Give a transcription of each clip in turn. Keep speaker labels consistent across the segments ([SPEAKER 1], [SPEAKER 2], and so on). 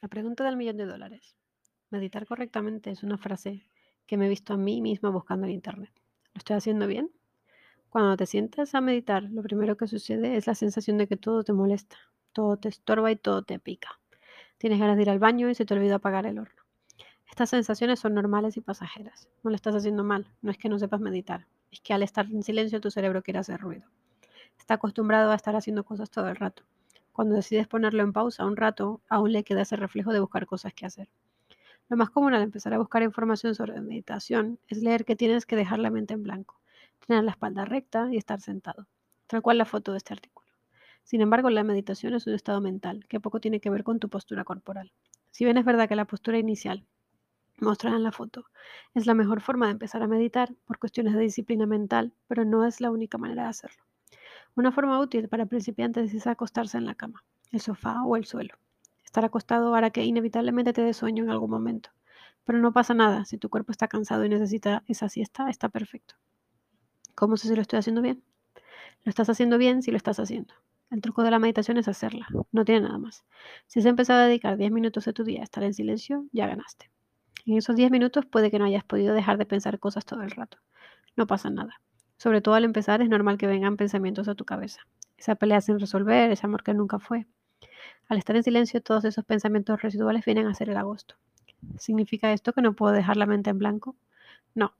[SPEAKER 1] La pregunta del millón de dólares. Meditar correctamente es una frase que me he visto a mí misma buscando en internet. ¿Lo estoy haciendo bien? Cuando te sientas a meditar, lo primero que sucede es la sensación de que todo te molesta, todo te estorba y todo te pica. Tienes ganas de ir al baño y se te olvida apagar el horno. Estas sensaciones son normales y pasajeras. No lo estás haciendo mal, no es que no sepas meditar, es que al estar en silencio tu cerebro quiere hacer ruido. Está acostumbrado a estar haciendo cosas todo el rato. Cuando decides ponerlo en pausa un rato, aún le queda ese reflejo de buscar cosas que hacer. Lo más común al empezar a buscar información sobre meditación es leer que tienes que dejar la mente en blanco, tener la espalda recta y estar sentado, tal cual la foto de este artículo. Sin embargo, la meditación es un estado mental que poco tiene que ver con tu postura corporal. Si bien es verdad que la postura inicial mostrada en la foto es la mejor forma de empezar a meditar por cuestiones de disciplina mental, pero no es la única manera de hacerlo. Una forma útil para principiantes es acostarse en la cama, el sofá o el suelo. Estar acostado hará que inevitablemente te dé sueño en algún momento, pero no pasa nada. Si tu cuerpo está cansado y necesita esa siesta, está perfecto. ¿Cómo sé si lo estoy haciendo bien? Lo estás haciendo bien si lo estás haciendo. El truco de la meditación es hacerla, no tiene nada más. Si has empezado a dedicar 10 minutos de tu día a estar en silencio, ya ganaste. En esos 10 minutos puede que no hayas podido dejar de pensar cosas todo el rato. No pasa nada. Sobre todo al empezar es normal que vengan pensamientos a tu cabeza. Esa pelea sin resolver, ese amor que nunca fue. Al estar en silencio, todos esos pensamientos residuales vienen a ser el agosto. ¿Significa esto que no puedo dejar la mente en blanco? No.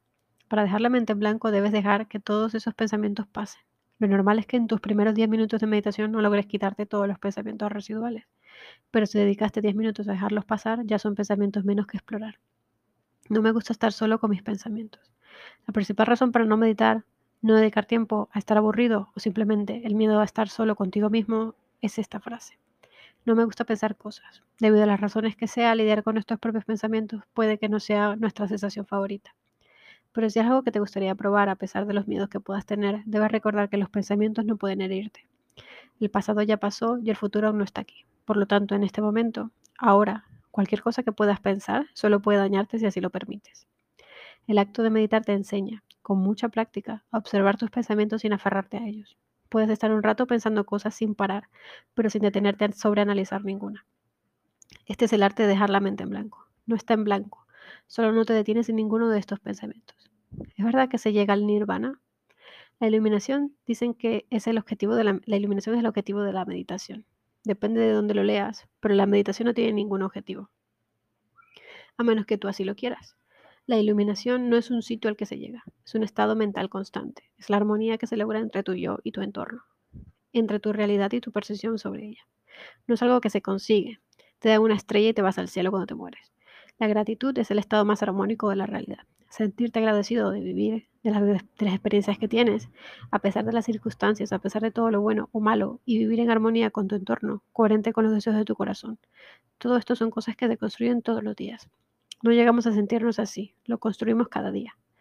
[SPEAKER 1] Para dejar la mente en blanco debes dejar que todos esos pensamientos pasen. Lo normal es que en tus primeros 10 minutos de meditación no logres quitarte todos los pensamientos residuales. Pero si dedicaste 10 minutos a dejarlos pasar, ya son pensamientos menos que explorar. No me gusta estar solo con mis pensamientos. La principal razón para no meditar no dedicar tiempo a estar aburrido o simplemente el miedo a estar solo contigo mismo es esta frase. No me gusta pensar cosas. Debido a las razones que sea, lidiar con nuestros propios pensamientos puede que no sea nuestra sensación favorita. Pero si es algo que te gustaría probar a pesar de los miedos que puedas tener, debes recordar que los pensamientos no pueden herirte. El pasado ya pasó y el futuro aún no está aquí. Por lo tanto, en este momento, ahora, cualquier cosa que puedas pensar solo puede dañarte si así lo permites. El acto de meditar te enseña con mucha práctica, a observar tus pensamientos sin aferrarte a ellos. Puedes estar un rato pensando cosas sin parar, pero sin detenerte a sobreanalizar ninguna. Este es el arte de dejar la mente en blanco. No está en blanco, solo no te detienes en ninguno de estos pensamientos. ¿Es verdad que se llega al nirvana? La iluminación dicen que es el objetivo de la, iluminación es el objetivo de la meditación. Depende de dónde lo leas, pero la meditación no tiene ningún objetivo. A menos que tú así lo quieras. La iluminación no es un sitio al que se llega, es un estado mental constante, es la armonía que se logra entre tu yo y tu entorno, entre tu realidad y tu percepción sobre ella. No es algo que se consigue, te dan una estrella y te vas al cielo cuando te mueres. La gratitud es el estado más armónico de la realidad. Sentirte agradecido de vivir, de las, de las, experiencias que tienes, a pesar de las circunstancias, a pesar de todo lo bueno o malo, y vivir en armonía con tu entorno, coherente con los deseos de tu corazón. Todo esto son cosas que te construyen todos los días. No llegamos a sentirnos así, lo construimos cada día.